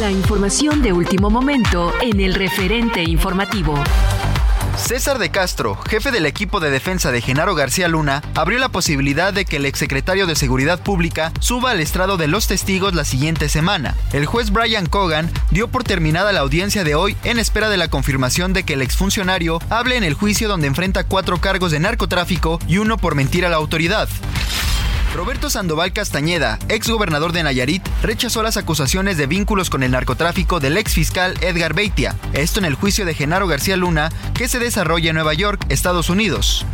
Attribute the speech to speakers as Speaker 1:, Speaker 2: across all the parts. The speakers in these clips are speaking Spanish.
Speaker 1: La información de último momento en el referente informativo.
Speaker 2: César de Castro, jefe del equipo de defensa de Genaro García Luna, abrió la posibilidad de que el exsecretario de Seguridad Pública suba al estrado de los testigos la siguiente semana. El juez Brian Cogan dio por terminada la audiencia de hoy en espera de la confirmación de que el exfuncionario hable en el juicio donde enfrenta cuatro cargos de narcotráfico y uno por mentir a la autoridad. Roberto Sandoval Castañeda, ex gobernador de Nayarit, rechazó las acusaciones de vínculos con el narcotráfico del ex fiscal Edgar Beitia, esto en el juicio de Genaro García Luna, que se desarrolla en Nueva York, Estados Unidos.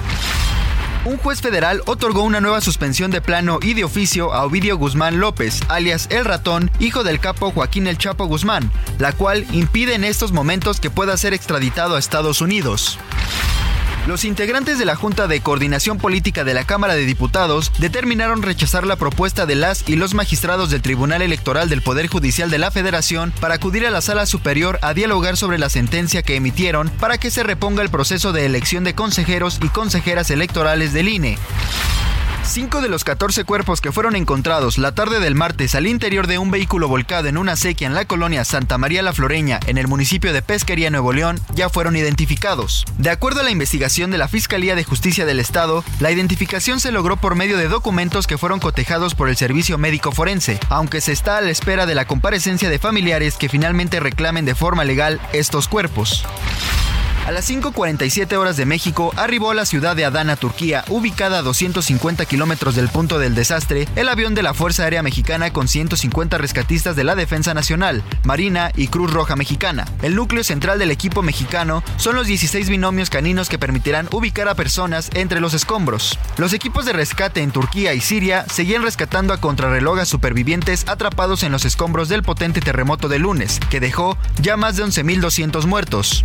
Speaker 2: Un juez federal otorgó una nueva suspensión de plano y de oficio a Ovidio Guzmán López, alias El Ratón, hijo del capo Joaquín El Chapo Guzmán, la cual impide en estos momentos que pueda ser extraditado a Estados Unidos. Los integrantes de la Junta de Coordinación Política de la Cámara de Diputados determinaron rechazar la propuesta de las y los magistrados del Tribunal Electoral del Poder Judicial de la Federación para acudir a la Sala Superior a dialogar sobre la sentencia que emitieron para que se reponga el proceso de elección de consejeros y consejeras electorales del INE. Cinco de los 14 cuerpos que fueron encontrados la tarde del martes al interior de un vehículo volcado en una sequía en la colonia Santa María la Floreña, en el municipio de Pesquería, Nuevo León, ya fueron identificados. De acuerdo a la investigación de la Fiscalía de Justicia del Estado, la identificación se logró por medio de documentos que fueron cotejados por el Servicio Médico Forense, aunque se está a la espera de la comparecencia de familiares que finalmente reclamen de forma legal estos cuerpos. A las 5.47 horas de México arribó a la ciudad de Adana, Turquía, ubicada a 250 kilómetros del punto del desastre, el avión de la Fuerza Aérea Mexicana con 150 rescatistas de la Defensa Nacional, Marina y Cruz Roja Mexicana. El núcleo central del equipo mexicano son los 16 binomios caninos que permitirán ubicar a personas entre los escombros. Los equipos de rescate en Turquía y Siria seguían rescatando a contrarreloj a supervivientes atrapados en los escombros del potente terremoto de lunes, que dejó ya más de 11.200 muertos.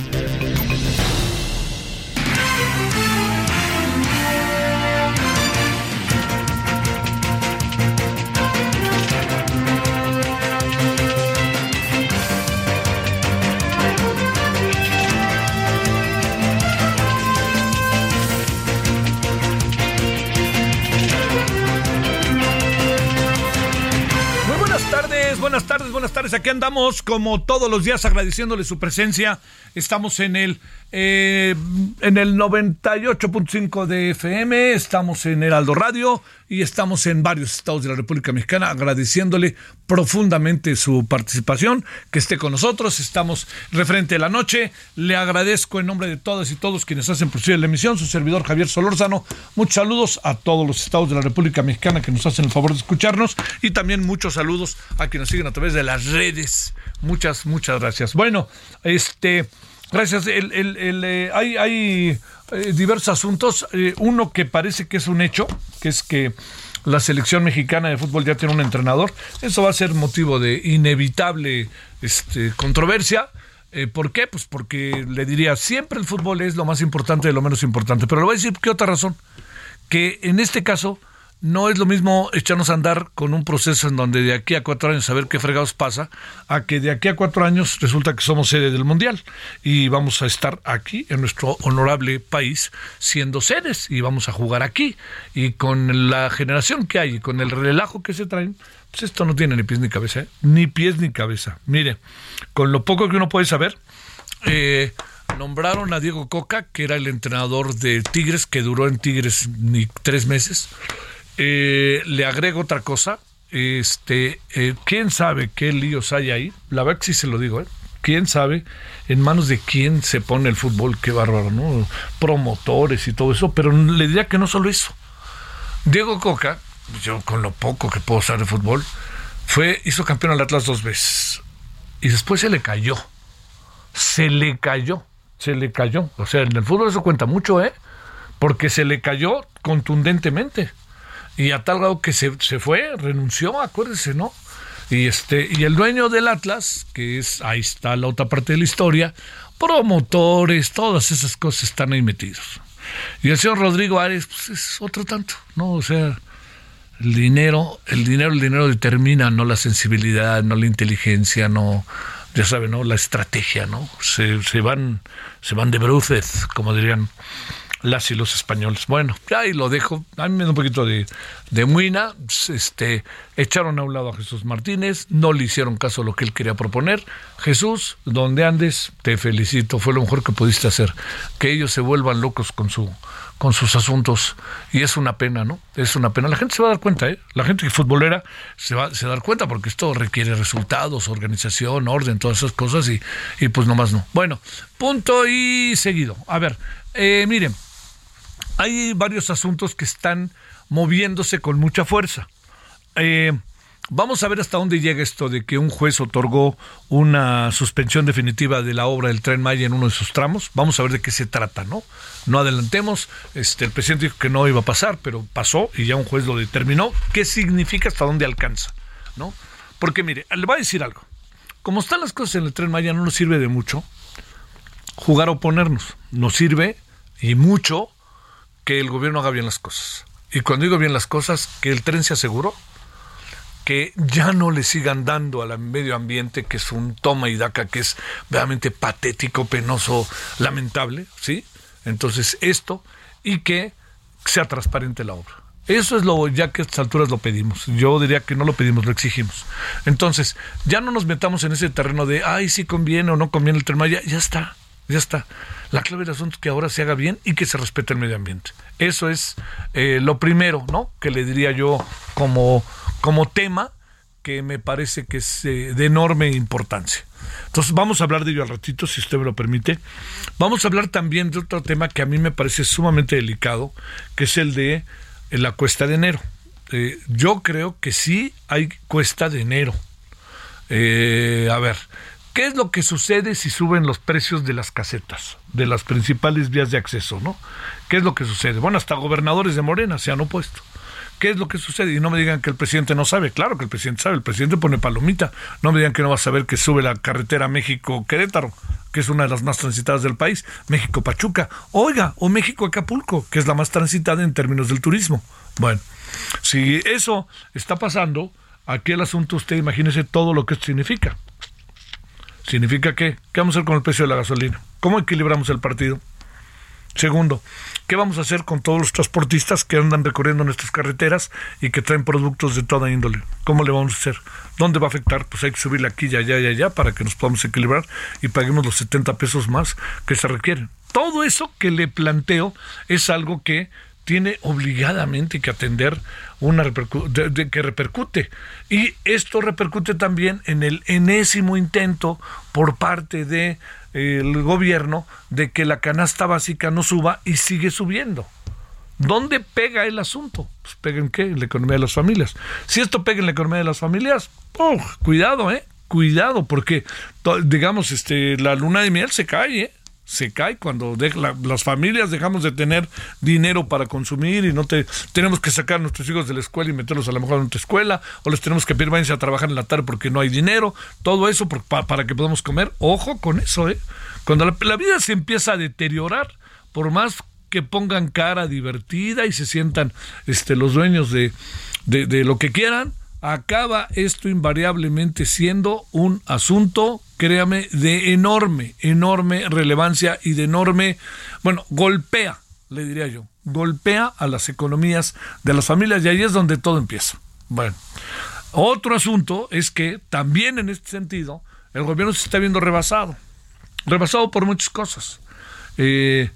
Speaker 3: Buenas tardes, buenas tardes. Aquí andamos como todos los días agradeciéndole su presencia. Estamos en el eh, en el 98.5 de FM, estamos en Heraldo Radio y estamos en varios estados de la República Mexicana agradeciéndole profundamente su participación, que esté con nosotros. Estamos referente a la noche. Le agradezco en nombre de todas y todos quienes hacen posible la emisión, su servidor Javier Solórzano. Muchos saludos a todos los estados de la República Mexicana que nos hacen el favor de escucharnos y también muchos saludos a quienes siguen a través de las redes. Muchas, muchas gracias. Bueno, este, gracias. El, el- eh, hay hay eh, diversos asuntos. Eh, uno que parece que es un hecho, que es que la selección mexicana de fútbol ya tiene un entrenador. Eso va a ser motivo de inevitable este, controversia. ¿Por qué? Pues porque le diría, siempre el fútbol es lo más importante de lo menos importante. Pero le voy a decir, ¿qué otra razón? Que en este caso no es lo mismo echarnos a andar con un proceso en donde de aquí a cuatro años saber qué fregados pasa, a que de aquí a cuatro años resulta que somos sede del Mundial y vamos a estar aquí en nuestro honorable país siendo sedes y vamos a jugar aquí y con la generación que hay y con el relajo que se traen, pues esto no tiene ni pies ni cabeza, ¿eh? ni pies ni cabeza. Mire, con lo poco que uno puede saber, eh, nombraron a Diego Coca, que era el entrenador de Tigres, que duró en Tigres ni tres meses. Eh, le agrego otra cosa. Este, eh, quién sabe qué líos hay ahí. La verdad que sí se lo digo, ¿eh? Quién sabe en manos de quién se pone el fútbol, qué bárbaro, ¿no? Promotores y todo eso, pero le diría que no solo eso. Diego Coca, yo con lo poco que puedo saber de fútbol, fue, hizo campeón al Atlas dos veces. Y después se le cayó. Se le cayó. Se le cayó. O sea, en el fútbol eso cuenta mucho, ¿eh? Porque se le cayó contundentemente y a tal grado que se, se fue, renunció, acuérdese, ¿no? Y este, y el dueño del Atlas, que es, ahí está la otra parte de la historia, promotores, todas esas cosas están ahí metidos. Y el señor Rodrigo Ares, pues es otro tanto, ¿no? O sea, el dinero, el dinero, el dinero determina, no la sensibilidad, no la inteligencia, no, ya sabe, ¿no? La estrategia, ¿no? Se, se van, se van de bruces, como dirían las y los españoles. Bueno, ya ahí lo dejo. A mí me da un poquito de, de muina. Este, echaron a un lado a Jesús Martínez, no le hicieron caso a lo que él quería proponer. Jesús, donde andes, te felicito, fue lo mejor que pudiste hacer. Que ellos se vuelvan locos con su con sus asuntos y es una pena, ¿no? Es una pena. La gente se va a dar cuenta, ¿eh? La gente que futbolera se va, se a dar cuenta porque esto requiere resultados, organización, orden, todas esas cosas y, y pues nomás no. Bueno, punto y seguido. A ver, eh, miren, hay varios asuntos que están moviéndose con mucha fuerza. Eh, vamos a ver hasta dónde llega esto de que un juez otorgó una suspensión definitiva de la obra del tren Maya en uno de sus tramos. Vamos a ver de qué se trata, ¿no? No adelantemos. Este, el presidente dijo que no iba a pasar, pero pasó y ya un juez lo determinó. ¿Qué significa hasta dónde alcanza? ¿No? Porque mire, le voy a decir algo. Como están las cosas en el tren Maya, no nos sirve de mucho jugar a oponernos. Nos sirve y mucho que el gobierno haga bien las cosas. Y cuando digo bien las cosas, que el tren se aseguró, que ya no le sigan dando al medio ambiente, que es un toma y daca, que es realmente patético, penoso, lamentable, ¿sí? Entonces, esto, y que sea transparente la obra. Eso es lo, ya que a estas alturas lo pedimos. Yo diría que no lo pedimos, lo exigimos. Entonces, ya no nos metamos en ese terreno de, ay, si conviene o no conviene el tren, ya, ya está, ya está. La clave del asunto es que ahora se haga bien y que se respete el medio ambiente. Eso es eh, lo primero, ¿no? Que le diría yo como, como tema que me parece que es eh, de enorme importancia. Entonces vamos a hablar de ello al ratito, si usted me lo permite. Vamos a hablar también de otro tema que a mí me parece sumamente delicado, que es el de eh, la cuesta de enero. yo creo que sí hay cuesta de enero. a ver, ¿Qué es lo que sucede si suben los precios de las casetas, de las principales vías de acceso, ¿no? ¿Qué es lo que sucede? Bueno, hasta gobernadores de Morena se han opuesto. ¿Qué es lo que sucede? Y no me digan que el presidente no sabe. Claro que el presidente sabe. El presidente pone palomita. No me digan que no va a saber que sube la carretera México-Querétaro, que es una de las más transitadas del país. México-Pachuca. Oiga, o México-Acapulco, que es la más transitada en términos del turismo. Bueno, si eso está pasando, aquí el asunto, usted imagínese todo lo que esto significa. ¿Significa qué? ¿Qué vamos a hacer con el precio de la gasolina? ¿Cómo equilibramos el partido? Segundo, ¿qué vamos a hacer con todos los transportistas que andan recorriendo nuestras carreteras y que traen productos de toda índole? ¿Cómo le vamos a hacer? ¿Dónde va a afectar? Pues hay que subirle aquí y allá y allá para que nos podamos equilibrar y paguemos los 70 pesos más que se requieren. Todo eso que le planteo es algo que tiene obligadamente que atender una que repercute. Y esto repercute también en el enésimo intento por parte de el gobierno de que la canasta básica no suba y sigue subiendo. ¿Dónde pega el asunto? Pues pega en qué? En la economía de las familias. Si esto pega en la economía de las familias, cuidado, ¿eh? Cuidado, porque digamos, este, la luna de miel se cae, ¿eh? Se cae cuando las familias dejamos de tener dinero para consumir y no te tenemos que sacar a nuestros hijos de la escuela y meterlos a lo mejor en otra escuela o les tenemos que pedir váyanse a trabajar en la tarde porque no hay dinero, todo eso para, que podamos comer. Ojo con eso, ¿eh? Cuando la, vida se empieza a deteriorar, por más que pongan cara divertida y se sientan este, los dueños de, de lo que quieran, acaba esto invariablemente siendo un asunto, créame, de enorme, enorme relevancia y de enorme, bueno, golpea, le diría yo, golpea a las economías de las familias y ahí es donde todo empieza. Bueno, otro asunto es que también en este sentido el gobierno se está viendo rebasado, rebasado por muchas cosas. Eh,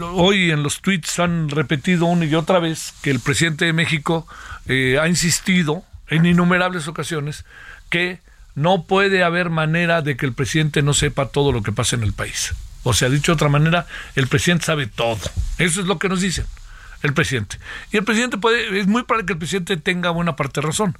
Speaker 3: hoy en los tweets han repetido una y otra vez que el presidente de México eh, ha insistido en innumerables ocasiones que no puede haber manera de que el presidente no sepa todo lo que pasa en el país. O sea, dicho de otra manera, el presidente sabe todo. Eso es lo que nos dicen el presidente. Y el presidente puede, es muy probable que el presidente tenga buena parte de razón.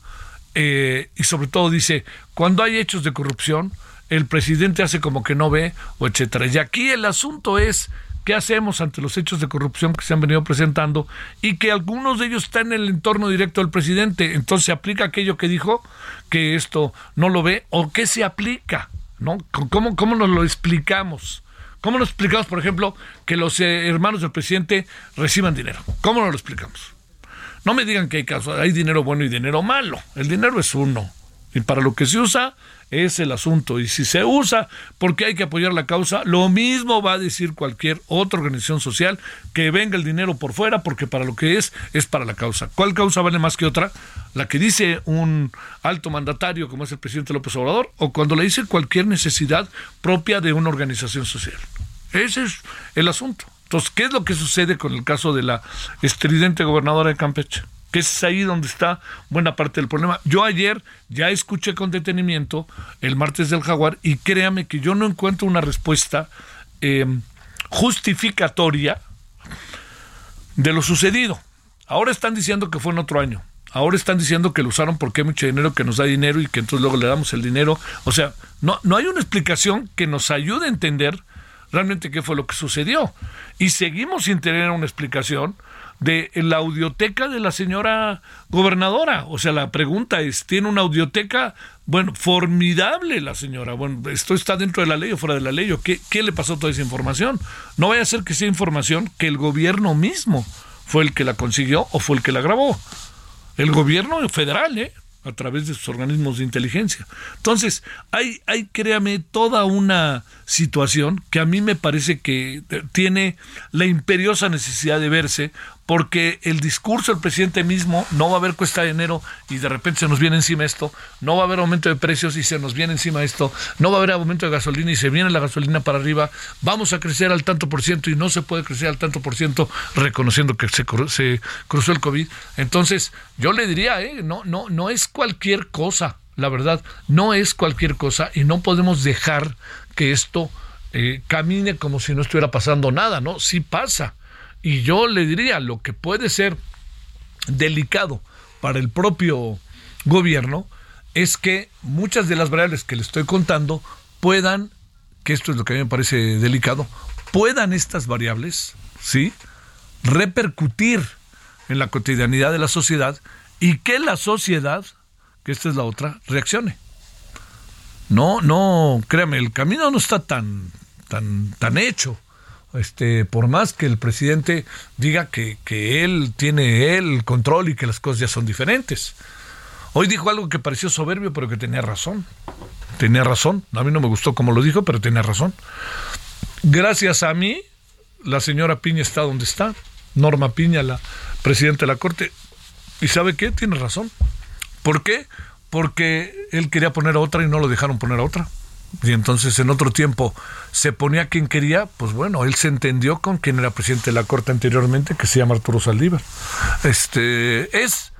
Speaker 3: Eh, y sobre todo dice, cuando hay hechos de corrupción, el presidente hace como que no ve, o etcétera. Y aquí el asunto es qué hacemos ante los hechos de corrupción que se han venido presentando y que algunos de ellos están en el entorno directo del presidente. Entonces se aplica aquello que dijo, que esto no lo ve, o qué se aplica, ¿no? ¿Cómo, cómo nos lo explicamos? ¿Cómo nos explicamos, por ejemplo, que los eh, hermanos del presidente reciban dinero? ¿Cómo nos lo explicamos? No me digan que hay casos, hay dinero bueno y dinero malo. El dinero es uno. Y para lo que se usa, es el asunto. Y si se usa porque hay que apoyar la causa, lo mismo va a decir cualquier otra organización social que venga el dinero por fuera porque para lo que es es para la causa. ¿Cuál causa vale más que otra? La que dice un alto mandatario como es el presidente López Obrador o cuando le dice cualquier necesidad propia de una organización social. Ese es el asunto. Entonces, ¿qué es lo que sucede con el caso de la estridente gobernadora de Campeche? Que es ahí donde está buena parte del problema. Yo ayer ya escuché con detenimiento el martes del jaguar y créame que yo no encuentro una respuesta eh, justificatoria de lo sucedido. Ahora están diciendo que fue en otro año. Ahora están diciendo que lo usaron porque hay mucho dinero que nos da dinero y que entonces luego le damos el dinero. O sea, no, no hay una explicación que nos ayude a entender realmente qué fue lo que sucedió. Y seguimos sin tener una explicación de la audioteca de la señora gobernadora. O sea, la pregunta es, ¿tiene una audioteca? Bueno, formidable la señora. Bueno, ¿esto está dentro de la ley o fuera de la ley? ¿O qué, qué le pasó toda esa información? No vaya a ser que sea información que el gobierno mismo fue el que la consiguió o fue el que la grabó. El gobierno federal, ¿eh? a través de sus organismos de inteligencia. Entonces, hay, hay, créame, toda una situación que a mí me parece que tiene la imperiosa necesidad de verse, porque el discurso del presidente mismo no va a haber cuesta de enero y de repente se nos viene encima esto, no va a haber aumento de precios y se nos viene encima esto, no va a haber aumento de gasolina y se viene la gasolina para arriba, vamos a crecer al tanto por ciento y no se puede crecer al tanto por ciento reconociendo que se, cruzó el COVID. Entonces, yo le diría, ¿eh? no, no, no es cualquier cosa, la verdad, no es cualquier cosa y no podemos dejar que esto eh, camine como si no estuviera pasando nada, ¿no? Sí pasa y yo le diría, lo que puede ser delicado para el propio gobierno es que muchas de las variables que le estoy contando puedan, que esto es lo que a mí me parece delicado, puedan estas variables, ¿sí? repercutir en la cotidianidad de la sociedad y que la sociedad, que esta es la otra, reaccione. No, no, créame, el camino no está tan, tan, tan hecho este, por más que el presidente diga que, él tiene el control y que las cosas ya son diferentes. Hoy dijo algo que pareció soberbio, pero que tenía razón. Tenía razón. A mí no me gustó como lo dijo, pero tenía razón. Gracias a mí, la señora Piña está donde está. Norma Piña, la presidenta de la Corte. ¿Y sabe qué? Tiene razón. ¿Por qué? Porque él quería poner a otra y no lo dejaron poner a otra y entonces en otro tiempo se ponía quien quería, pues bueno, él se entendió con quien era presidente de la Corte anteriormente, que se llama Arturo Saldívar. Este es,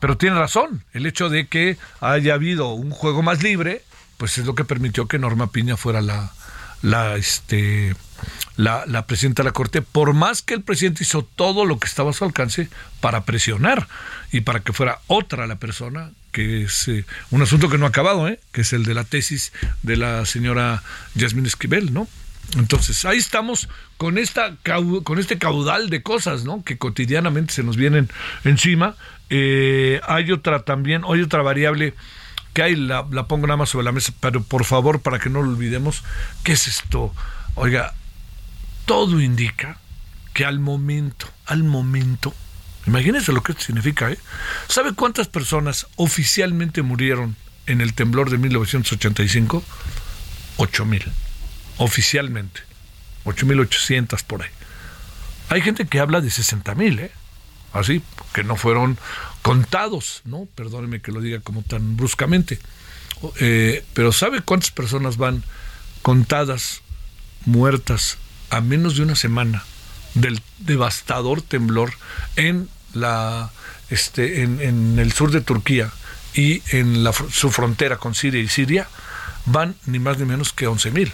Speaker 3: pero tiene razón, el hecho de que haya habido un juego más libre, pues es lo que permitió que Norma Piña fuera la, la, este, la, la, presidenta de la Corte, por más que el presidente hizo todo lo que estaba a su alcance para presionar y para que fuera otra la persona que es eh, un asunto que no ha acabado, ¿eh? que es el de la tesis de la señora Yasmín Esquivel, ¿no? Entonces, ahí estamos con esta con este caudal de cosas, ¿no? Que cotidianamente se nos vienen encima. Eh, hay otra también, hay otra variable que hay, la, la pongo nada más sobre la mesa, pero por favor, para que no lo olvidemos, ¿qué es esto? Oiga, todo indica que al momento, al momento, imagínense lo que esto significa, ¿eh? ¿Sabe cuántas personas oficialmente murieron en el temblor de 1985? 8 mil, oficialmente, 8.800 por ahí. Hay gente que habla de 60 mil, ¿eh? Así, que no fueron contados, ¿no? Perdóneme que lo diga como tan bruscamente. Eh, pero ¿sabe cuántas personas van contadas, muertas, a menos de una semana del devastador temblor en la este en, en el sur de Turquía y en la, su frontera con Siria y Siria van ni más ni menos que 11 mil.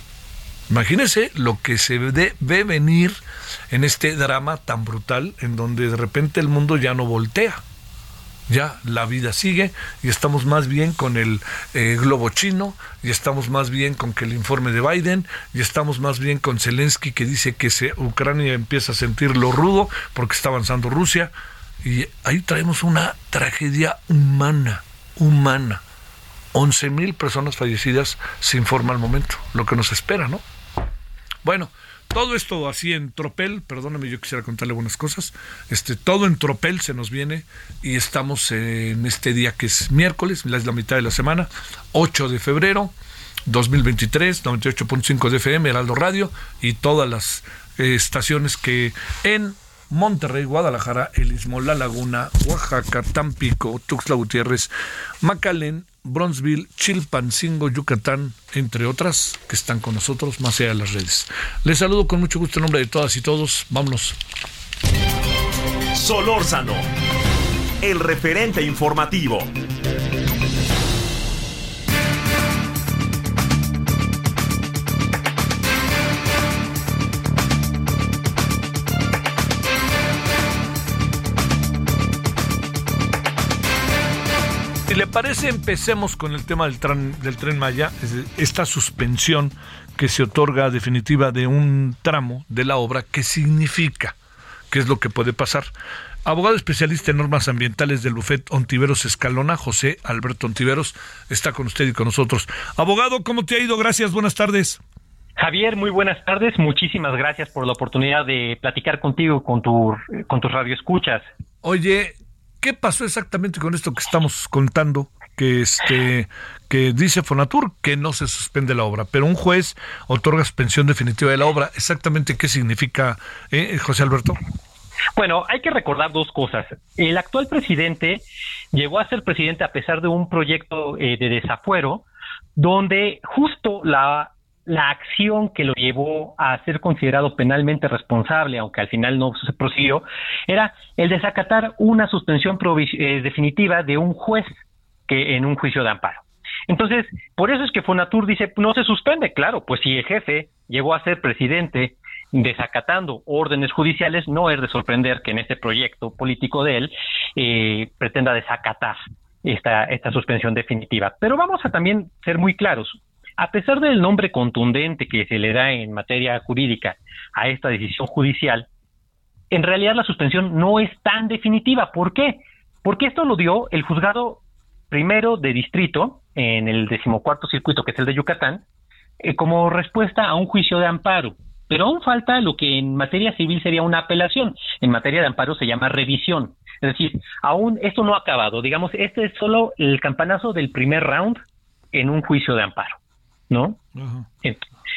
Speaker 3: Imagínense lo que se ve, venir en este drama tan brutal en donde de repente el mundo ya no voltea. Ya la vida sigue y estamos más bien con el eh, globo chino y estamos más bien con que el informe de Biden y estamos más bien con Zelensky que dice que Ucrania empieza a sentir lo rudo porque está avanzando Rusia y ahí traemos una tragedia humana, humana 11 mil personas fallecidas se informa al momento, lo que nos espera, ¿no? Bueno, todo esto así en tropel, perdóname, yo quisiera contarle algunas cosas. Este, todo en tropel se nos viene y estamos en este día que es miércoles, es la mitad de la semana, 8 de febrero 2023, 98.5 de FM, Heraldo Radio y todas las eh, estaciones que en Monterrey, Guadalajara, El La Laguna, Oaxaca, Tampico, Tuxtla Gutiérrez, Macalén, Bronzeville, Chilpancingo, Yucatán, entre otras, que están con nosotros más allá de las redes. Les saludo con mucho gusto en nombre de todas y todos. Vámonos.
Speaker 4: Solórzano, el referente informativo.
Speaker 3: Le parece, empecemos con el tema del tren, del tren Maya, esta suspensión que se otorga definitiva de un tramo de la obra, ¿qué significa? ¿Qué es lo que puede pasar? Abogado especialista en normas ambientales del Bufet Ontiveros Escalona, José Alberto Ontiveros, está con usted y con nosotros. Abogado, ¿cómo te ha ido? Gracias, buenas tardes.
Speaker 5: Javier, muy buenas tardes. Muchísimas gracias por la oportunidad de platicar contigo, con, tu, con tus radioescuchas.
Speaker 3: Oye, ¿Qué pasó exactamente con esto que estamos contando? Que este que dice Fonatur que no se suspende la obra, pero un juez otorga suspensión definitiva de la obra. Exactamente qué significa, eh, José Alberto.
Speaker 5: Bueno, hay que recordar dos cosas. El actual presidente llegó a ser presidente a pesar de un proyecto eh, de desafuero donde justo la la acción que lo llevó a ser considerado penalmente responsable, aunque al final no se prosiguió, era el desacatar una suspensión eh, definitiva de un juez que en un juicio de amparo. Entonces, por eso es que Fonatur dice, no se suspende, claro, pues si el jefe llegó a ser presidente desacatando órdenes judiciales, no es de sorprender que en este proyecto político de él eh, pretenda desacatar esta, esta suspensión definitiva. Pero vamos a también ser muy claros a pesar del nombre contundente que se le da en materia jurídica a esta decisión judicial, en realidad la suspensión no es tan definitiva. ¿Por qué? Porque esto lo dio el juzgado primero de distrito en el decimocuarto circuito, que es el de Yucatán, eh, como respuesta a un juicio de amparo. Pero aún falta lo que en materia civil sería una apelación. En materia de amparo se llama revisión. Es decir, aún esto no ha acabado. Digamos, este es solo el campanazo del primer round en un juicio de amparo. ¿No?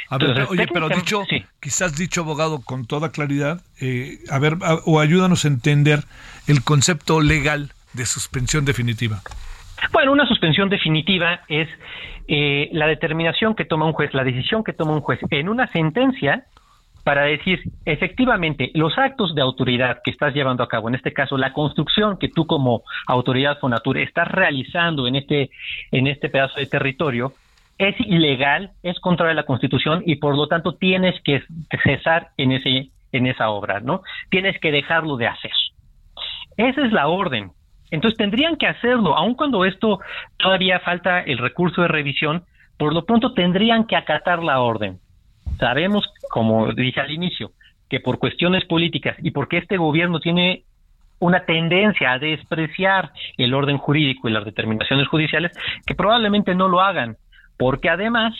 Speaker 3: A ver, oye, pero dicho, quizás dicho abogado con toda claridad, eh, a ver, o ayúdanos a entender el concepto legal de suspensión definitiva.
Speaker 5: Bueno, una suspensión definitiva es eh, la determinación que toma un juez, la decisión que toma un juez en una sentencia para decir, efectivamente, los actos de autoridad que estás llevando a cabo, en este caso, la construcción que tú como autoridad Fonatur estás realizando en este, en este pedazo de territorio, es ilegal, es contra la Constitución y por lo tanto tienes que cesar en ese en esa obra, ¿no? Tienes que dejarlo de hacer. Esa es la orden. Entonces tendrían que hacerlo, aun cuando esto todavía falta el recurso de revisión, por lo pronto tendrían que acatar la orden. Sabemos como dije al inicio, que por cuestiones políticas y porque este gobierno tiene una tendencia a despreciar el orden jurídico y las determinaciones judiciales, que probablemente no lo hagan, porque además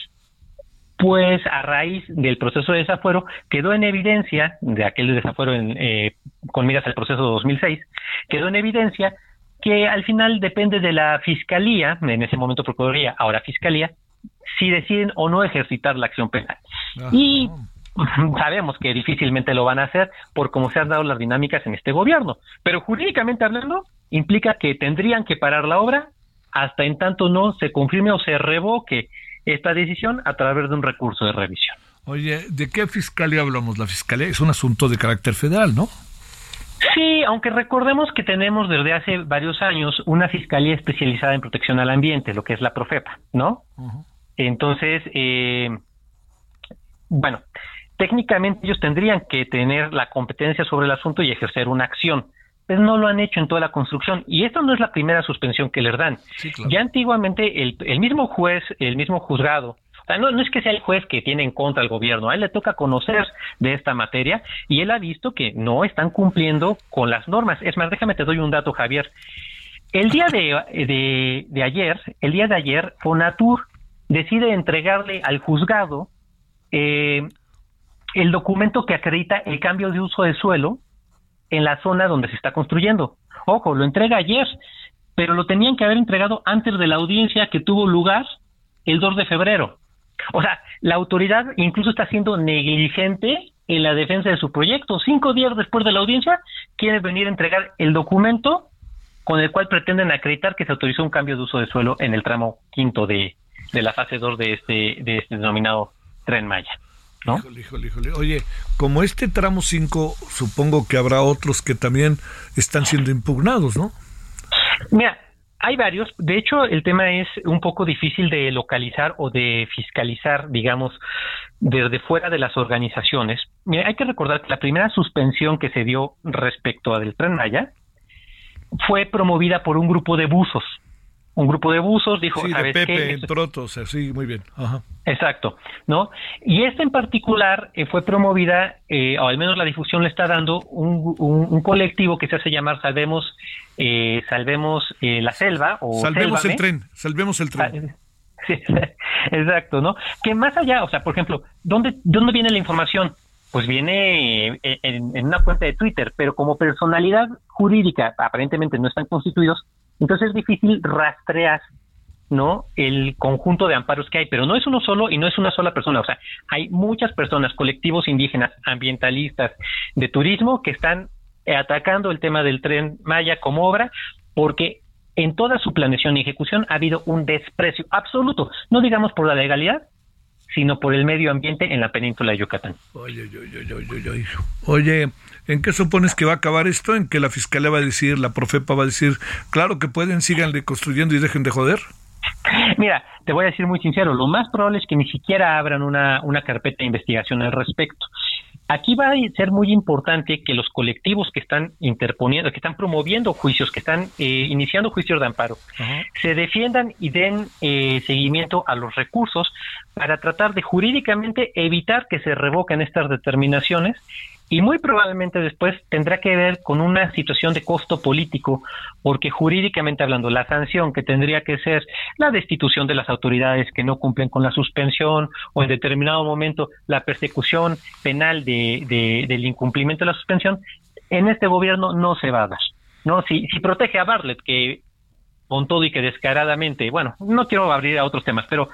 Speaker 5: pues a raíz del proceso de desafuero quedó en evidencia, de aquel desafuero en, eh, con miras al proceso de 2006, quedó en evidencia que al final depende de la fiscalía, en ese momento procuraría, ahora fiscalía, si deciden o no ejercitar la acción penal. Y sabemos que difícilmente lo van a hacer por cómo se han dado las dinámicas en este gobierno, pero jurídicamente hablando implica que tendrían que parar la obra hasta en tanto no se confirme o se revoque esta decisión a través de un recurso de revisión.
Speaker 3: Oye, ¿de qué fiscalía hablamos? La fiscalía es un asunto de carácter federal, ¿no?
Speaker 5: Sí, aunque recordemos que tenemos desde hace varios años una fiscalía especializada en protección al ambiente, lo que es la Profepa, ¿no? Entonces, eh, bueno, técnicamente ellos tendrían que tener la competencia sobre el asunto y ejercer una acción pues no lo han hecho en toda la construcción. Y esto no es la primera suspensión que les dan. Ya antiguamente el, el, mismo juez, el mismo juzgado, o sea, no, no es que sea el juez que tiene en contra al gobierno, a él le toca conocer de esta materia y él ha visto que no están cumpliendo con las normas. Es más, déjame te doy un dato, Javier. El día de, de, ayer, el día de ayer, Fonatur decide entregarle al juzgado eh, el documento que acredita el cambio de uso de suelo en la zona donde se está construyendo. Ojo, lo entrega ayer, pero lo tenían que haber entregado antes de la audiencia que tuvo lugar el 2 de febrero. O sea, la autoridad incluso está siendo negligente en la defensa de su proyecto. Cinco días después de la audiencia, quiere venir a entregar el documento con el cual pretenden acreditar que se autorizó un cambio de uso de suelo en el tramo quinto de, de la fase 2 de este, de este denominado tren Maya. ¿No?
Speaker 3: Híjole, híjole, Oye, como este tramo 5, supongo que habrá otros que también están siendo impugnados, ¿no?
Speaker 5: Mira, hay varios. De hecho, el tema es un poco difícil de localizar o de fiscalizar, digamos, desde fuera de las organizaciones. Mira, hay que recordar que la primera suspensión que se dio respecto a del Tren Maya fue promovida por un grupo de buzos un grupo de buzos dijo,
Speaker 3: sí, de Pepe, entre otros, sí, muy bien.
Speaker 5: Exacto, ¿no? Y esta en particular eh, fue promovida, eh, o al menos la difusión le está dando un, colectivo que se hace llamar Salvemos, eh, Salvemos la Selva o
Speaker 3: Salvemos el tren, Salvemos el tren.
Speaker 5: Sí, exacto, ¿no? Que más allá, o sea, por ejemplo, ¿dónde, dónde viene la información? Pues viene en, en una cuenta de Twitter, pero como personalidad jurídica aparentemente no están constituidos, entonces es difícil rastrear ¿no? El conjunto de amparos que hay, pero no es uno solo y no es una sola persona, o sea, hay muchas personas, colectivos indígenas, ambientalistas, de turismo que están atacando el tema del tren Maya como obra porque en toda su planeación y ejecución ha habido un desprecio absoluto, no digamos por la legalidad, sino por el medio ambiente en la península de Yucatán.
Speaker 3: Oye, oye, oye, oye, oye, ¿en qué supones que va a acabar esto? ¿En que la fiscalía va a decir, la profepa va a decir, claro que pueden, síganle construyendo y dejen de joder?
Speaker 5: Mira, te voy a decir muy sincero, lo más probable es que ni siquiera abran una, una carpeta de investigación al respecto. Aquí va a ser muy importante que los colectivos que están interponiendo, que están promoviendo juicios, que están eh, iniciando juicios de amparo, se defiendan y den eh, seguimiento a los recursos para tratar de jurídicamente evitar que se revoquen estas determinaciones y muy probablemente después tendrá que ver con una situación de costo político, porque jurídicamente hablando, la sanción que tendría que ser la destitución de las autoridades que no cumplen con la suspensión o en determinado momento la persecución penal de, del incumplimiento de la suspensión, en este gobierno no se va a dar. No, si, si protege a Bartlett, que con todo y que descaradamente, bueno, no quiero abrir a otros temas, pero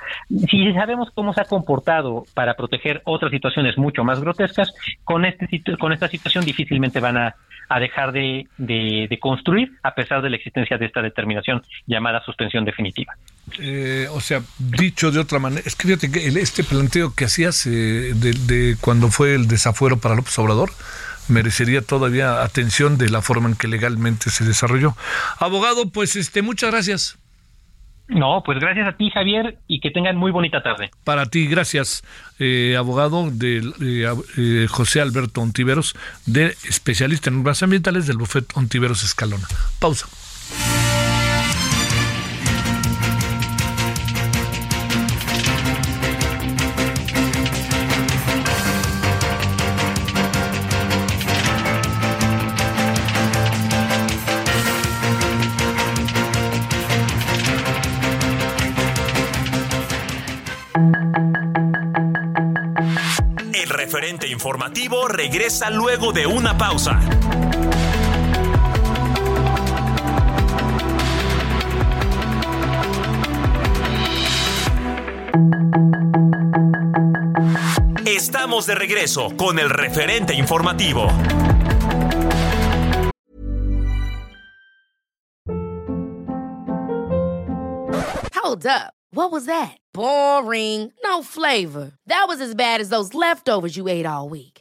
Speaker 5: si sabemos cómo se ha comportado para proteger otras situaciones mucho más grotescas, con, este, con esta situación difícilmente van a, dejar de, de, construir a pesar de la existencia de esta determinación llamada suspensión definitiva.
Speaker 3: Eh, o sea, dicho de otra manera, es que que este planteo que hacías eh, de, cuando fue el desafuero para López Obrador, merecería todavía atención de la forma en que legalmente se desarrolló. Abogado, pues este, muchas gracias.
Speaker 5: No, pues gracias a ti, Javier, y que tengan muy bonita tarde.
Speaker 3: Para ti, gracias, eh, abogado de eh, eh, José Alberto Ontiveros, de especialista en obras ambientales del bufet Ontiveros Escalona. Pausa.
Speaker 4: Regresa luego de una pausa. Estamos de regreso con el referente informativo.
Speaker 6: Hold up. What was that? Boring. No flavor. That was as bad as those leftovers you ate all week.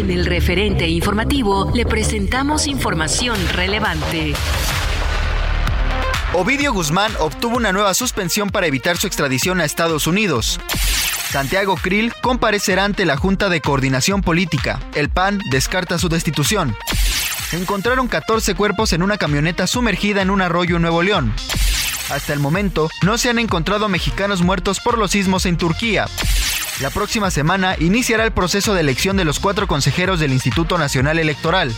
Speaker 1: En el referente informativo le presentamos información relevante.
Speaker 2: Ovidio Guzmán obtuvo una nueva suspensión para evitar su extradición a Estados Unidos. Santiago Krill comparecerá ante la Junta de Coordinación Política. El PAN descarta su destitución. Encontraron 14 cuerpos en una camioneta sumergida en un arroyo en Nuevo León. Hasta el momento, no se han encontrado mexicanos muertos por los sismos en Turquía. La próxima semana iniciará el proceso de elección de los cuatro consejeros del Instituto Nacional Electoral.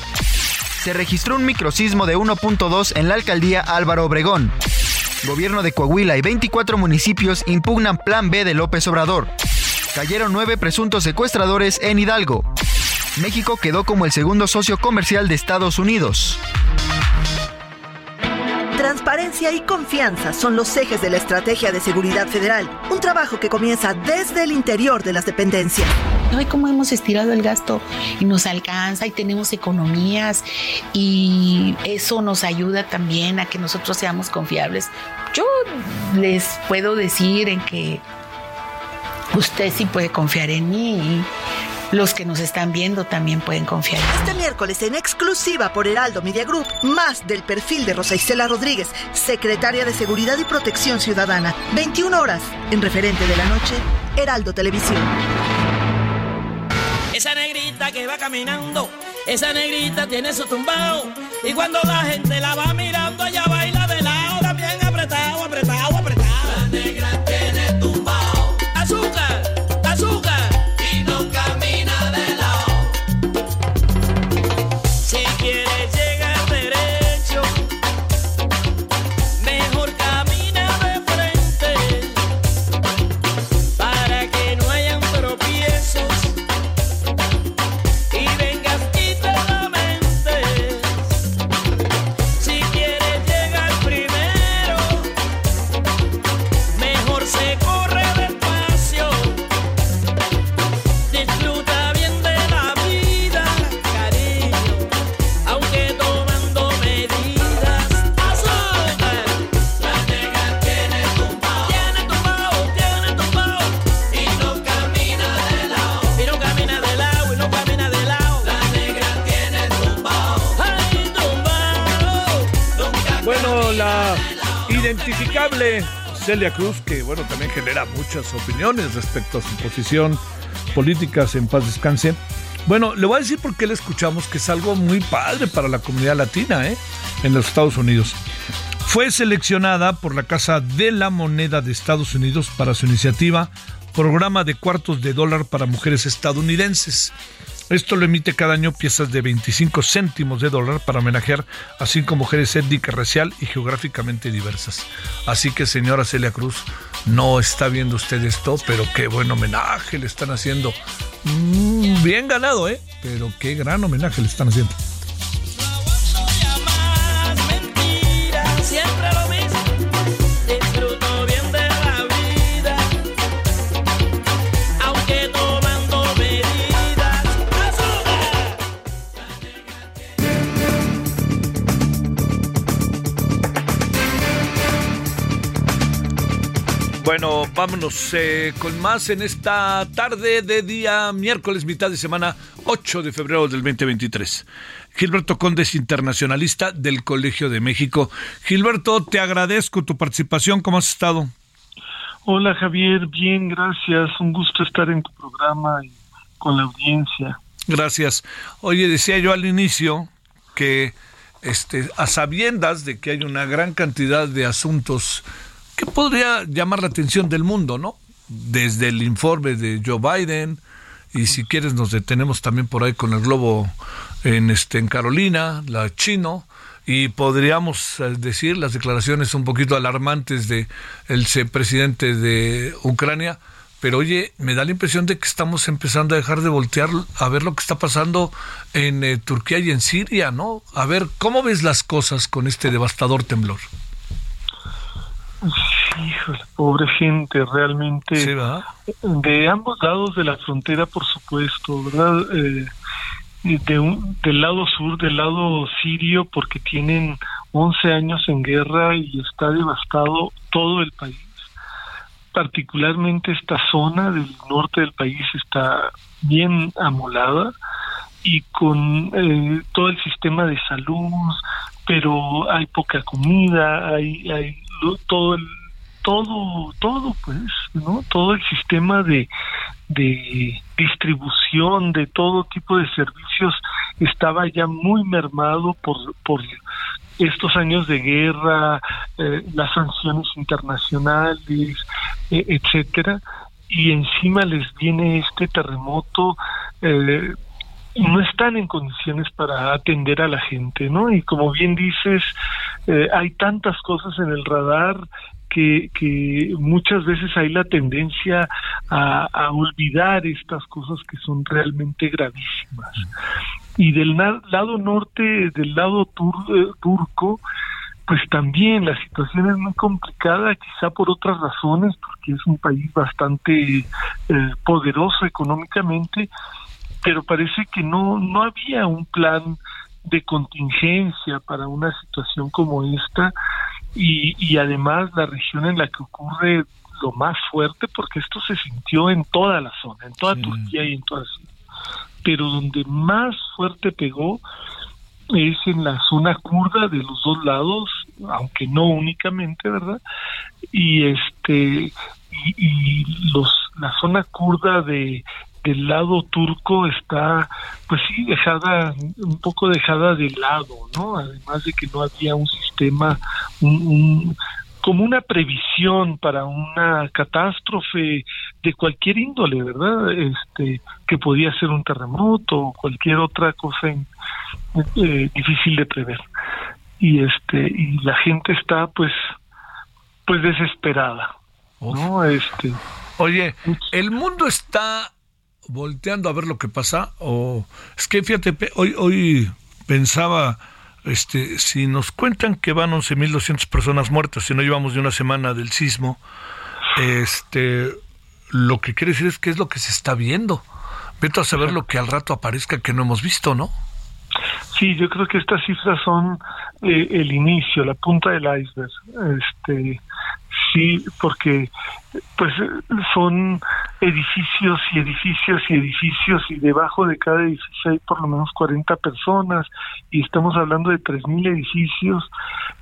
Speaker 2: Se registró un microsismo de 1.2 en la alcaldía Álvaro Obregón. Gobierno de Coahuila y 24 municipios impugnan Plan B de López Obrador. Cayeron nueve presuntos secuestradores en Hidalgo. México quedó como el segundo socio comercial de Estados Unidos.
Speaker 7: Transparencia y confianza son los ejes de la Estrategia de Seguridad Federal, un trabajo que comienza desde el interior de las dependencias.
Speaker 8: Hoy cómo hemos estirado el gasto y nos alcanza y tenemos economías y eso nos ayuda también a que nosotros seamos confiables. Yo les puedo decir en que usted sí puede confiar en mí los que nos están viendo también pueden confiar.
Speaker 7: Este miércoles en exclusiva por Heraldo Media Group, más del perfil de Rosa Isela Rodríguez, secretaria de Seguridad y Protección Ciudadana. 21 horas en referente de la noche, Heraldo Televisión.
Speaker 9: Esa negrita que va caminando, esa negrita tiene su tumbao. Y cuando la gente la va mirando, ella
Speaker 3: Celia Cruz, que bueno, también genera muchas opiniones respecto a su posición política, en paz descanse. Bueno, le voy a decir por qué le escuchamos, que es algo muy padre para la comunidad latina, ¿eh? En los Estados Unidos. Fue seleccionada por la Casa de la Moneda de Estados Unidos para su iniciativa Programa de Cuartos de Dólar para Mujeres Estadounidenses. Esto lo emite cada año piezas de 25 céntimos de dólar para homenajear a cinco mujeres étnicas, racial y geográficamente diversas. Así que, señora Celia Cruz, no está viendo usted esto, pero qué buen homenaje le están haciendo. Mm, bien ganado, ¿eh? Pero qué gran homenaje le están haciendo. Bueno, vámonos eh, con más en esta tarde de día miércoles, mitad de semana, 8 de febrero del 2023. Gilberto Conde es internacionalista del Colegio de México. Gilberto, te agradezco tu participación. ¿Cómo has estado?
Speaker 10: Hola Javier, bien, gracias. Un gusto estar en tu programa y con la audiencia.
Speaker 3: Gracias. Oye, decía yo al inicio que este, a sabiendas de que hay una gran cantidad de asuntos que podría llamar la atención del mundo, ¿no? Desde el informe de Joe Biden, y si quieres nos detenemos también por ahí con el globo en este en Carolina, la chino, y podríamos eh, decir las declaraciones un poquito alarmantes de presidente de Ucrania, pero oye, me da la impresión de que estamos empezando a dejar de voltear a ver lo que está pasando en eh, Turquía y en Siria, ¿no? A ver, ¿cómo ves las cosas con este devastador temblor?
Speaker 10: Híjole, pobre gente, realmente.
Speaker 3: Sí.
Speaker 10: De ambos lados de la frontera, por supuesto, ¿verdad? Eh, de un- del lado sur, del lado sirio, porque tienen 11 años en guerra y está devastado todo el país. Particularmente esta zona del norte del país está bien amolada y con eh, todo el sistema de salud, pero hay poca comida, hay, hay lo- todo el todo todo pues no todo el sistema de de distribución de todo tipo de servicios estaba ya muy mermado por por estos años de guerra eh, las sanciones internacionales eh, etcétera y encima les viene este terremoto eh, no están en condiciones para atender a la gente, ¿no? Y como bien dices, eh, hay tantas cosas en el radar que, muchas veces hay la tendencia a, olvidar estas cosas que son realmente gravísimas. Y del lado norte, del lado eh, turco, pues también la situación es muy complicada, quizá por otras razones, porque es un país bastante eh, poderoso económicamente, pero parece que no no había un plan de contingencia para una situación como esta y, y además la región en la que ocurre lo más fuerte porque esto se sintió en toda la zona, en toda Turquía y en toda Siria. Pero donde más fuerte pegó es en la zona kurda de los dos lados, aunque no únicamente, ¿verdad? Y este y, y los la zona kurda de del lado turco está pues sí dejada un poco dejada de lado no además de que no había un sistema un, un- como una previsión para una catástrofe de cualquier índole verdad este que podía ser un terremoto o cualquier otra cosa en- eh, difícil de prever. Y este y la gente está pues pues desesperada no este
Speaker 3: Oye, ¿el mundo está volteando a ver lo que pasa? O es que fíjate, hoy, hoy pensaba, este, si nos cuentan que van 11.200 personas muertas, si no llevamos de una semana del sismo, este, lo que quiere decir es que es lo que se está viendo. Vete a saber lo que al rato aparezca que no hemos visto, ¿no?
Speaker 10: Sí, yo creo que estas cifras son eh, el inicio, la punta del iceberg. Este, sí, porque pues eh, son edificios y edificios y edificios y debajo de cada edificio hay por lo menos 40 personas y estamos hablando de 3000 edificios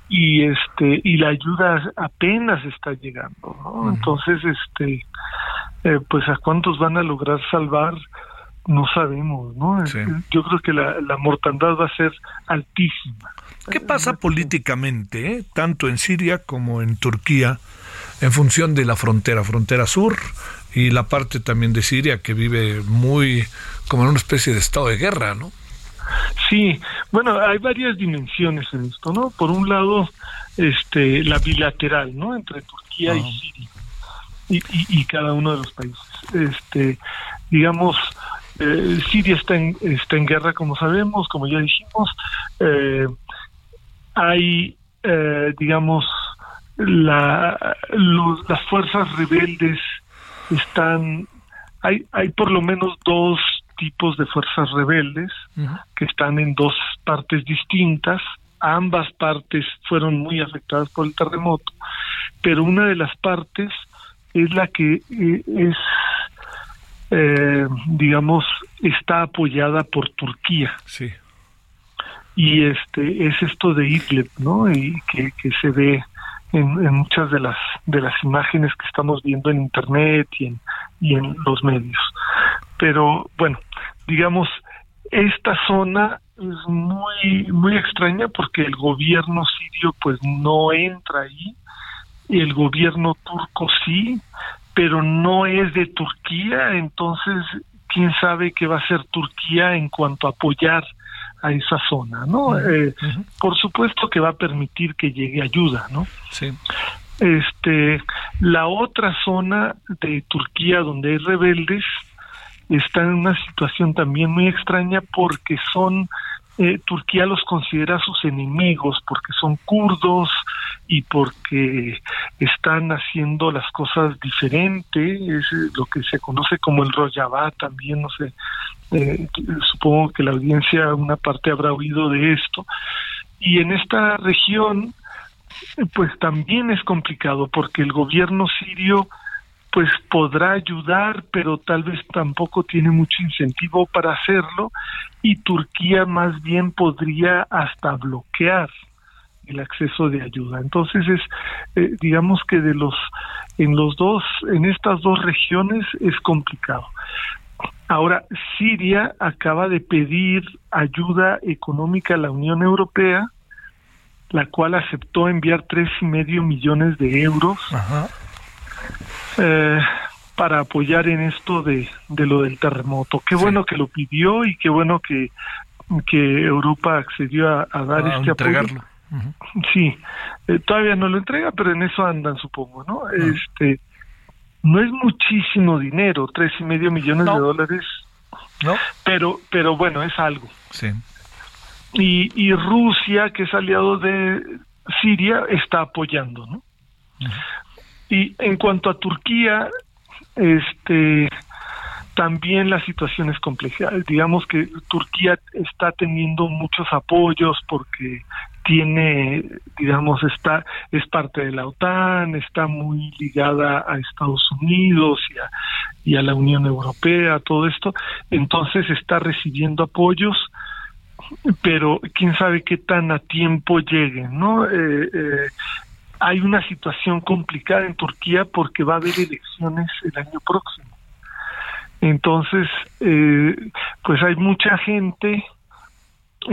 Speaker 10: y este y la ayuda apenas está llegando, ¿no? Entonces, este eh, pues a cuántos van a lograr salvar no sabemos, ¿no? Yo creo que la, la mortandad va a ser altísima.
Speaker 3: ¿Qué pasa políticamente, eh, tanto en Siria como en Turquía, en función de la frontera, frontera sur y la parte también de Siria que vive muy como en una especie de estado de guerra, ¿no?
Speaker 10: Sí, bueno, hay varias dimensiones en esto, ¿no? Por un lado, este, la bilateral, ¿no? Entre Turquía y Siria y, y- y cada uno de los países. Este, digamos, eh, Siria está en, está en guerra, como sabemos, como ya dijimos. Eh, hay, eh, digamos, la, los- las fuerzas rebeldes están, hay, hay por lo menos dos tipos de fuerzas rebeldes que están en dos partes distintas. Ambas partes fueron muy afectadas por el terremoto, pero una de las partes es la que eh, es, eh, digamos, está apoyada por Turquía.
Speaker 3: Sí.
Speaker 10: Y este es esto de Idlib, ¿no? Y que, que se ve en, muchas de las de las imágenes que estamos viendo en internet y en y en los medios. Pero bueno digamos esta zona es muy muy extraña porque el gobierno sirio pues no entra ahí. El gobierno turco sí pero no es de Turquía. Entonces quién sabe qué va a hacer Turquía en cuanto a apoyar a esa zona, ¿no? Eh, por supuesto que va a permitir que llegue ayuda, ¿no?
Speaker 3: Sí.
Speaker 10: Este, la otra zona de Turquía donde hay rebeldes está en una situación también muy extraña porque son eh, Turquía los considera sus enemigos porque son kurdos y porque están haciendo las cosas diferentes, es lo que se conoce como el Rojava también, no sé, eh, supongo que la audiencia una parte habrá oído de esto. Y en esta región, pues también es complicado porque el gobierno sirio pues podrá ayudar, pero tal vez tampoco tiene mucho incentivo para hacerlo y Turquía más bien podría hasta bloquear el acceso de ayuda. Entonces es, eh, digamos que de los, en los dos, en estas dos regiones es complicado. Ahora, Siria acaba de pedir ayuda económica a la Unión Europea, la cual aceptó enviar tres y medio millones de euros eh, para apoyar en esto de, de lo del terremoto. Qué bueno que lo pidió y qué bueno que, que Europa accedió a, a dar
Speaker 3: A
Speaker 10: este apoyo. Sí, eh, todavía no lo entrega, pero en eso andan, supongo, ¿no? Este, no es muchísimo dinero, tres y medio millones de dólares,
Speaker 3: ¿No?
Speaker 10: pero, pero bueno, es algo.
Speaker 3: Sí.
Speaker 10: Y, y Rusia, que es aliado de Siria, está apoyando, ¿no? Y en cuanto a Turquía, este también la situación es compleja. Digamos que Turquía está teniendo muchos apoyos porque tiene, digamos, está es parte de la OTAN, está muy ligada a Estados Unidos y a, la Unión Europea, todo esto. Entonces está recibiendo apoyos, pero quién sabe qué tan a tiempo lleguen, ¿no? Eh, eh, hay una situación complicada en Turquía porque va a haber elecciones el año próximo. Entonces, eh, pues hay mucha gente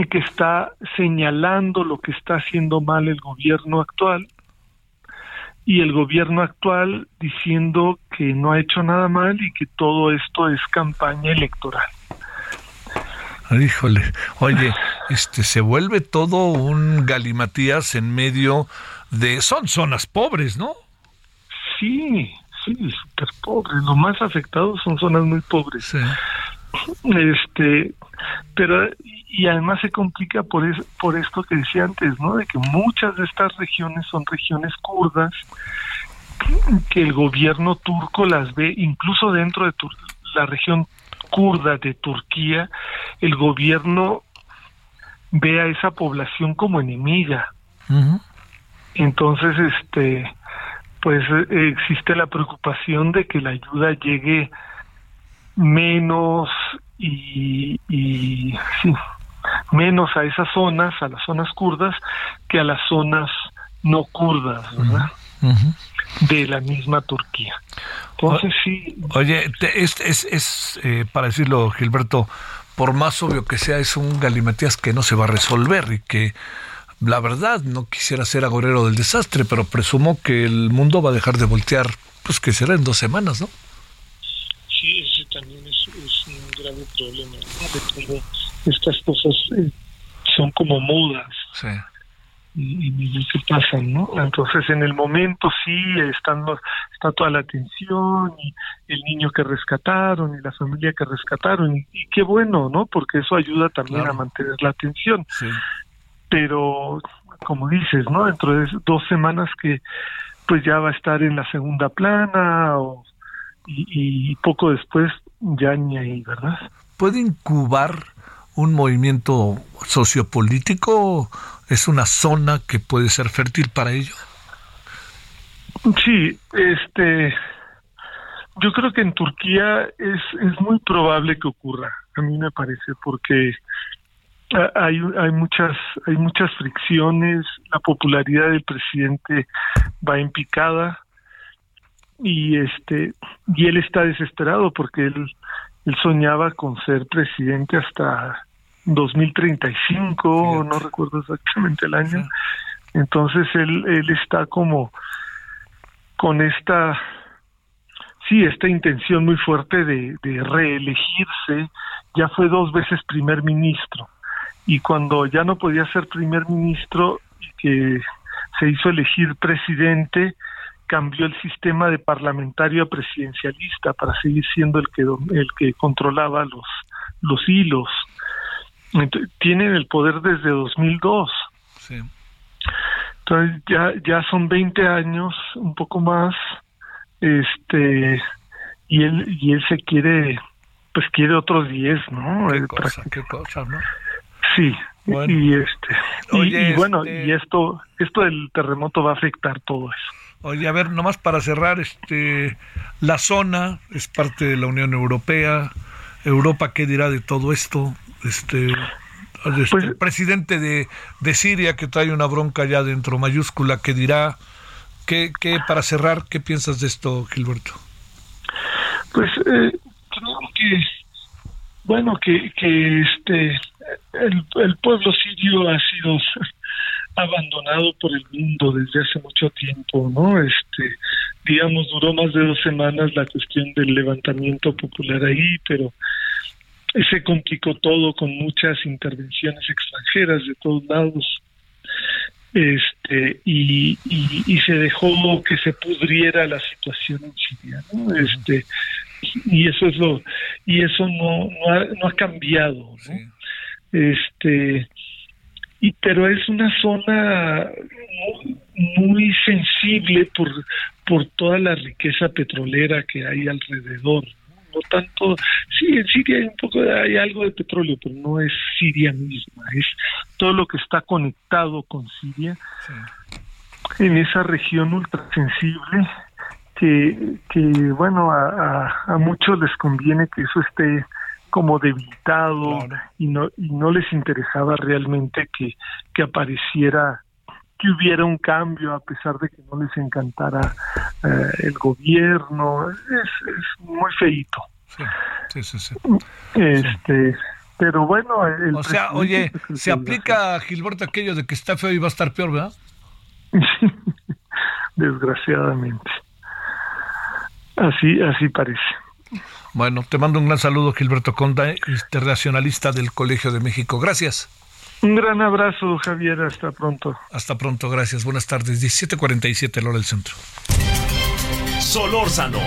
Speaker 10: que está señalando lo que está haciendo mal el gobierno actual y el gobierno actual diciendo que no ha hecho nada mal y que todo esto es campaña electoral.
Speaker 3: Híjole, oye, este se vuelve todo un galimatías en medio de son zonas pobres, ¿no?
Speaker 10: Sí, sí, súper pobres. Lo más afectados son zonas muy pobres. Este, pero y además se complica por es, por esto que decía antes, ¿no? De que muchas de estas regiones son regiones kurdas que el gobierno turco las ve incluso dentro de Tur la región kurda de Turquía, el gobierno ve a esa población como enemiga. Entonces, este, pues eh, existe la preocupación de que la ayuda llegue menos y, y sí, menos a esas zonas, a las zonas kurdas, que a las zonas no kurdas, ¿verdad? De la misma Turquía. Entonces sí.
Speaker 3: Oye, te- es, es, es eh, para decirlo, Gilberto, por más obvio que sea, es un galimatías que no se va a resolver y que la verdad no quisiera ser agorero del desastre, pero presumo que el mundo va a dejar de voltear, pues que será en dos semanas, ¿no?
Speaker 10: Sí, ese también es, es un grave problema. ¿no? Estas cosas eh, son como mudas
Speaker 3: Sí.
Speaker 10: y, y ni qué pasan, ¿no? Entonces, en el momento sí están los- está toda la atención y el niño que rescataron y la familia que rescataron y, y qué bueno, ¿no? Porque eso ayuda también
Speaker 3: Claro.
Speaker 10: a mantener la atención.
Speaker 3: Sí.
Speaker 10: Pero, como dices, ¿no? Dentro de dos semanas que pues ya va a estar en la segunda plana o, y, y poco después ya ni ahí, ¿verdad?
Speaker 3: ¿Puede incubar un movimiento sociopolítico? ¿Es una zona que puede ser fértil para ello?
Speaker 10: Sí, este, yo creo que en Turquía es, es muy probable que ocurra, a mí me parece, porque hay, hay muchas hay muchas fricciones, la popularidad del presidente va en picada y este y él está desesperado porque él él soñaba con ser presidente hasta 2035, no recuerdo exactamente el año. Entonces él él está como con esta sí, esta intención muy fuerte de, de reelegirse, ya fue dos veces primer ministro y cuando ya no podía ser primer ministro y que se hizo elegir presidente, cambió el sistema de parlamentario a presidencialista para seguir siendo el que el que controlaba los los hilos. Tienen el poder desde 2002.
Speaker 3: Sí.
Speaker 10: Entonces ya ya son 20 años, un poco más, este y él y él se quiere pues quiere otros 10, ¿no? Eh,
Speaker 3: Cosa, qué cosa, ¿no?
Speaker 10: Sí,
Speaker 3: Bueno.
Speaker 10: y este y-
Speaker 3: Oye,
Speaker 10: y, bueno,
Speaker 3: este-
Speaker 10: y esto esto del terremoto va a afectar todo eso.
Speaker 3: Oye, a ver, nomás para cerrar, este, la zona es parte de la Unión Europea. Europa, ¿qué dirá de todo esto? Este, este,
Speaker 10: Pues-
Speaker 3: el presidente de, de Siria, que trae una bronca ya dentro mayúscula, ¿qué dirá? ¿Qué, qué, para cerrar, qué piensas de esto, Gilberto?
Speaker 10: Pues eh, creo que bueno que que este el, el pueblo sirio ha sido abandonado por el mundo desde hace mucho tiempo, ¿no? Este, digamos, duró más de dos semanas la cuestión del levantamiento popular ahí, pero se complicó todo con muchas intervenciones extranjeras de todos lados este y, y, y se dejó que se pudriera la situación en Siria ¿no? este y eso es lo y eso no no ha, no ha cambiado ¿no? este y pero es una zona muy, muy sensible por por toda la riqueza petrolera que hay alrededor no, tanto sí en Siria hay un poco de- hay algo de petróleo pero no es Siria misma es todo lo que está conectado con Siria en esa región ultrasensible que, que bueno, a, a, a muchos les conviene que eso esté como debilitado y no y no les interesaba realmente que, que apareciera que hubiera un cambio a pesar de que no les encantara eh, el gobierno es, es muy feito
Speaker 3: Sí, sí, sí.
Speaker 10: este pero bueno el
Speaker 3: O sea, oye, se aplica a Gilberto aquello de que está feo y va a estar peor, ¿verdad?
Speaker 10: desgraciadamente así así parece
Speaker 3: Bueno, te mando un gran saludo, Gilberto Conda, internacionalista del Colegio de México. Gracias.
Speaker 10: Un gran abrazo Javier hasta pronto
Speaker 3: Hasta pronto, gracias. Buenas tardes. 17:47, Lora del Centro.
Speaker 4: Solórzano,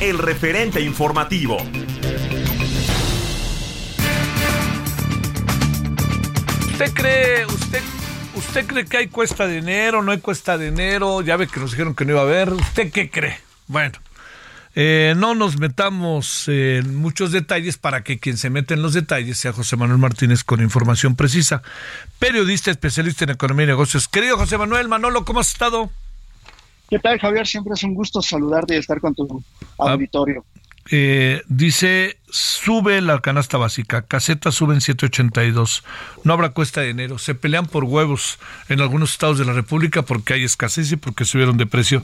Speaker 4: el referente informativo.
Speaker 3: ¿Usted cree, usted, usted cree que hay cuesta de enero, no hay cuesta de enero? Ya ve que nos dijeron que no iba a haber. ¿Usted qué cree? Bueno, eh, no nos metamos en muchos detalles para que quien se mete en los detalles sea José Manuel Martínez con información precisa. Periodista especialista en economía y negocios. Querido José Manuel Manolo, ¿cómo has estado?
Speaker 11: ¿Qué tal, Javier? Siempre es un gusto saludarte y estar con tu auditorio.
Speaker 3: Eh, dice, sube la canasta básica, casetas suben 782, no habrá cuesta de enero, se pelean por huevos en algunos estados de la República porque hay escasez y porque subieron de precio.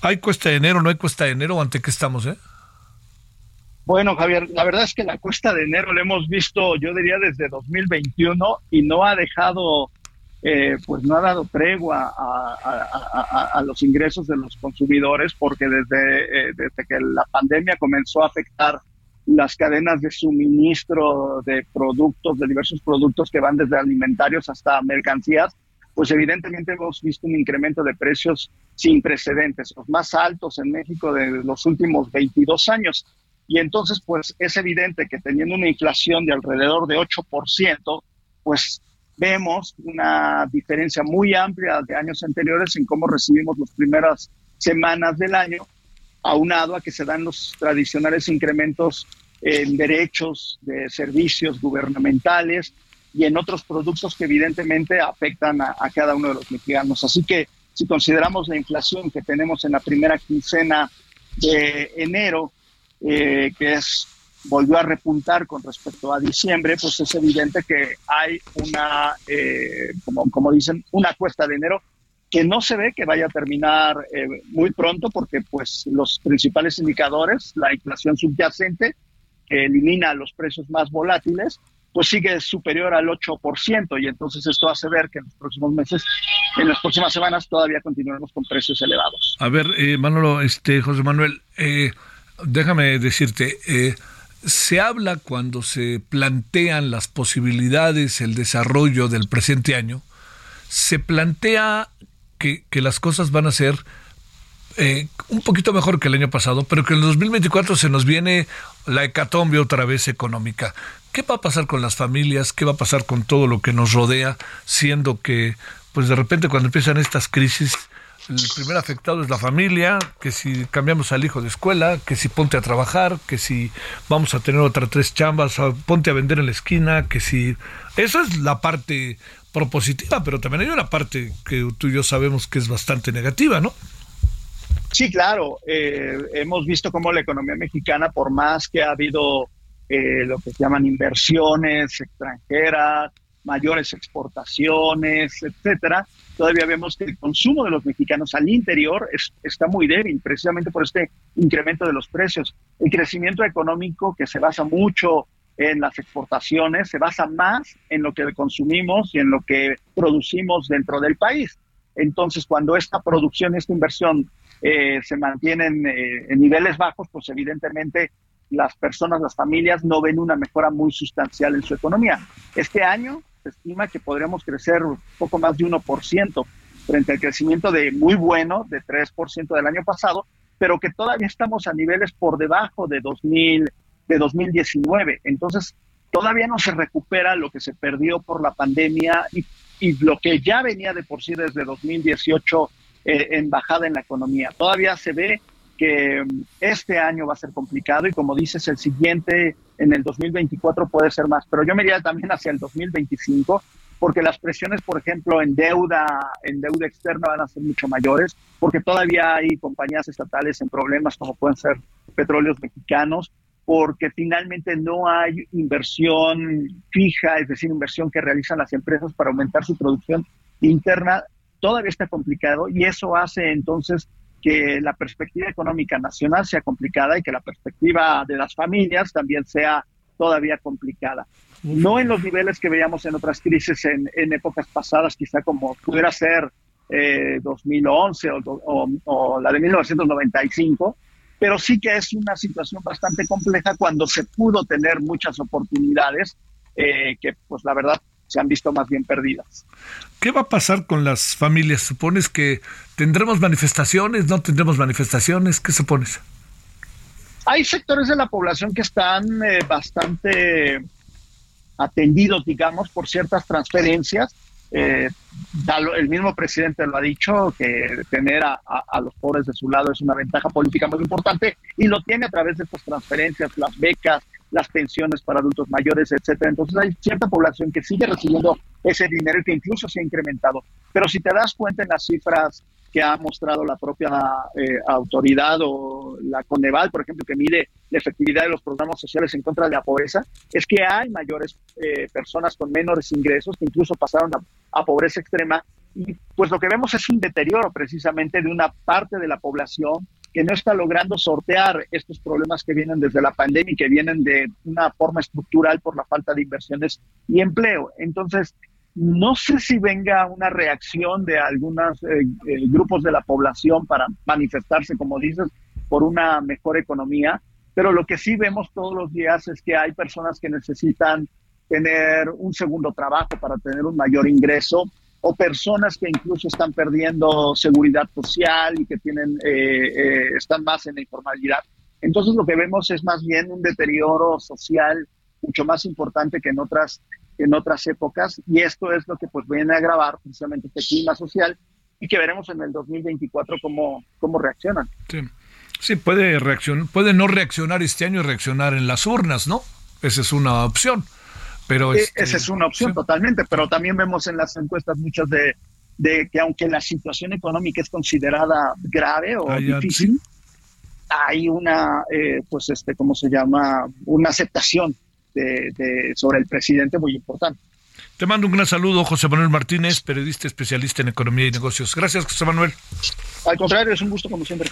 Speaker 3: ¿Hay cuesta de enero, no hay cuesta de enero ante qué estamos, eh?
Speaker 11: Bueno, Javier, la verdad es que la cuesta de enero la hemos visto, yo diría, desde 2021 y no ha dejado, eh, pues no ha dado tregua a, a- a- a los ingresos de los consumidores porque desde, eh, desde que la pandemia comenzó a afectar las cadenas de suministro de productos, de diversos productos que van desde alimentarios hasta mercancías, pues evidentemente hemos visto un incremento de precios sin precedentes, los más altos en México de los últimos 22 años. Y entonces, pues es evidente que teniendo una inflación de alrededor de 8%, pues vemos una diferencia muy amplia de años anteriores en cómo recibimos las primeras semanas del año, aunado a que se dan los tradicionales incrementos en derechos de servicios gubernamentales y en otros productos que evidentemente afectan a, a cada uno de los mexicanos. Así que si consideramos la inflación que tenemos en la primera quincena de enero, eh, que es volvió a repuntar con respecto a diciembre, pues es evidente que hay una, eh, como, como dicen, una cuesta de enero que no se ve que vaya a terminar eh, muy pronto porque pues los principales indicadores, la inflación subyacente, que elimina los precios más volátiles, pues sigue superior al 8% y entonces esto hace ver que en los próximos meses, en las próximas semanas todavía continuaremos con precios elevados.
Speaker 3: A ver, eh, Manolo, este, José Manuel, eh, déjame decirte, eh, se habla cuando se plantean las posibilidades, el desarrollo del presente año, se plantea que, que las cosas van a ser eh, un poquito mejor que el año pasado, pero que en el 2024 se nos viene la hecatombe otra vez económica. ¿Qué va a pasar con las familias? ¿Qué va a pasar con todo lo que nos rodea? Siendo que, pues de repente cuando empiezan estas crisis, el primer afectado es la familia, que si cambiamos al hijo de escuela, que si ponte a trabajar, que si vamos a tener otra tres chambas, ponte a vender en la esquina, que si... Eso es la parte propositiva, pero también hay una parte que tú y yo sabemos que es bastante negativa, ¿no?
Speaker 11: Sí, claro. Eh, hemos visto cómo la economía mexicana, por más que ha habido eh, lo que se llaman inversiones extranjeras, mayores exportaciones, etcétera, todavía vemos que el consumo de los mexicanos al interior es- está muy débil, precisamente por este incremento de los precios. El crecimiento económico, que se basa mucho en las exportaciones, se basa más en lo que consumimos y en lo que producimos dentro del país. Entonces, cuando esta producción, esta inversión eh, se mantienen eh, en niveles bajos, pues evidentemente las personas, las familias no ven una mejora muy sustancial en su economía. Este año se estima que podremos crecer un poco más de 1% frente al crecimiento de muy bueno, de 3% del año pasado, pero que todavía estamos a niveles por debajo de 2000, de 2019. Entonces, todavía no se recupera lo que se perdió por la pandemia y, y lo que ya venía de por sí desde 2018 eh, en bajada en la economía. Todavía se ve que mm, este año va a ser complicado y como dices, el siguiente en el 2024 puede ser más, pero yo me iría también hacia el 2025 porque las presiones, por ejemplo, en deuda, en deuda externa van a ser mucho mayores, porque todavía hay compañías estatales en problemas como pueden ser petróleos mexicanos, porque finalmente no hay inversión fija, es decir, inversión que realizan las empresas para aumentar su producción interna, todavía está complicado y eso hace entonces que la perspectiva económica nacional sea complicada y que la perspectiva de las familias también sea todavía complicada. No en los niveles que veíamos en otras crisis en, en épocas pasadas, quizá como pudiera ser eh, 2011 o, o- o la de 1995, pero sí que es una situación bastante compleja cuando se pudo tener muchas oportunidades eh, que, pues la verdad, se han visto más bien perdidas.
Speaker 3: ¿Qué va a pasar con las familias? ¿Supones que tendremos manifestaciones? ¿No tendremos manifestaciones? ¿Qué supones?
Speaker 11: Hay sectores de la población que están eh, bastante atendidos, digamos, por ciertas transferencias. Eh, el mismo presidente lo ha dicho, que tener a, a- a los pobres de su lado es una ventaja política muy importante y lo tiene a través de estas transferencias, las becas, las pensiones para adultos mayores, etcétera. Entonces hay cierta población que sigue recibiendo ese dinero y que incluso se ha incrementado. Pero si te das cuenta en las cifras que ha mostrado la propia eh, autoridad o la Coneval, por ejemplo, que mide la efectividad de los programas sociales en contra de la pobreza, es que hay mayores eh, personas con menores ingresos que incluso pasaron a, a pobreza extrema y pues lo que vemos es un deterioro precisamente de una parte de la población que no está logrando sortear estos problemas que vienen desde la pandemia y que vienen de una forma estructural por la falta de inversiones y empleo. Entonces, no sé si venga una reacción de algunos eh, eh, grupos de la población para manifestarse, como dices, por una mejor economía, pero lo que sí vemos todos los días es que hay personas que necesitan tener un segundo trabajo para tener un mayor ingreso o personas que incluso están perdiendo seguridad social y que tienen eh, eh, están más en la informalidad. Entonces lo que vemos es más bien un deterioro social mucho más importante que en otras en otras épocas y esto es lo que pues viene a agravar precisamente este clima social y que veremos en el 2024 cómo, cómo reaccionan.
Speaker 3: Sí, sí puede, reaccionar, puede no reaccionar este año y reaccionar en las urnas, ¿no? Esa es una opción. Pero
Speaker 11: Eh,
Speaker 3: este,
Speaker 11: Esa es una opción
Speaker 3: sí.
Speaker 11: totalmente, pero también vemos en las encuestas muchas de, de que aunque la situación económica es considerada grave o
Speaker 3: Ah,
Speaker 11: difícil, hay una, eh, pues, este, ¿cómo se llama? Una aceptación de, de- sobre el presidente muy importante.
Speaker 3: Te mando un gran saludo, José Manuel Martínez, periodista especialista en economía y negocios. Gracias, José Manuel.
Speaker 11: Al contrario, es un gusto como siempre.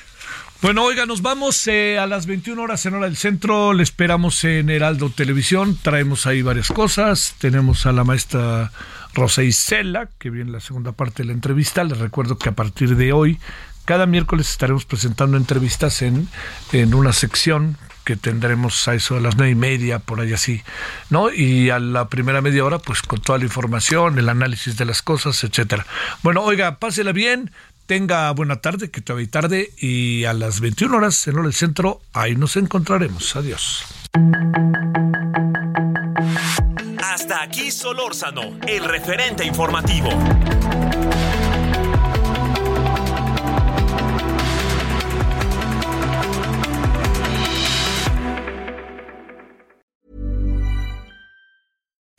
Speaker 3: Bueno, oiga, nos vamos eh, a las 21 horas en hora del centro. Le esperamos en Heraldo Televisión. Traemos ahí varias cosas. Tenemos a la maestra Rosa Isela, que viene la segunda parte de la entrevista. Les recuerdo que a partir de hoy, cada miércoles estaremos presentando entrevistas en, en una sección que tendremos a eso a las nueve y media, por ahí así, ¿no? Y a la primera media hora, pues con toda la información, el análisis de las cosas, etcétera. Bueno, oiga, pásela bien, tenga buena tarde, que todavía tarde, y a las 21 horas en hora del centro, ahí nos encontraremos. Adiós.
Speaker 4: Hasta aquí Solórzano, el referente informativo.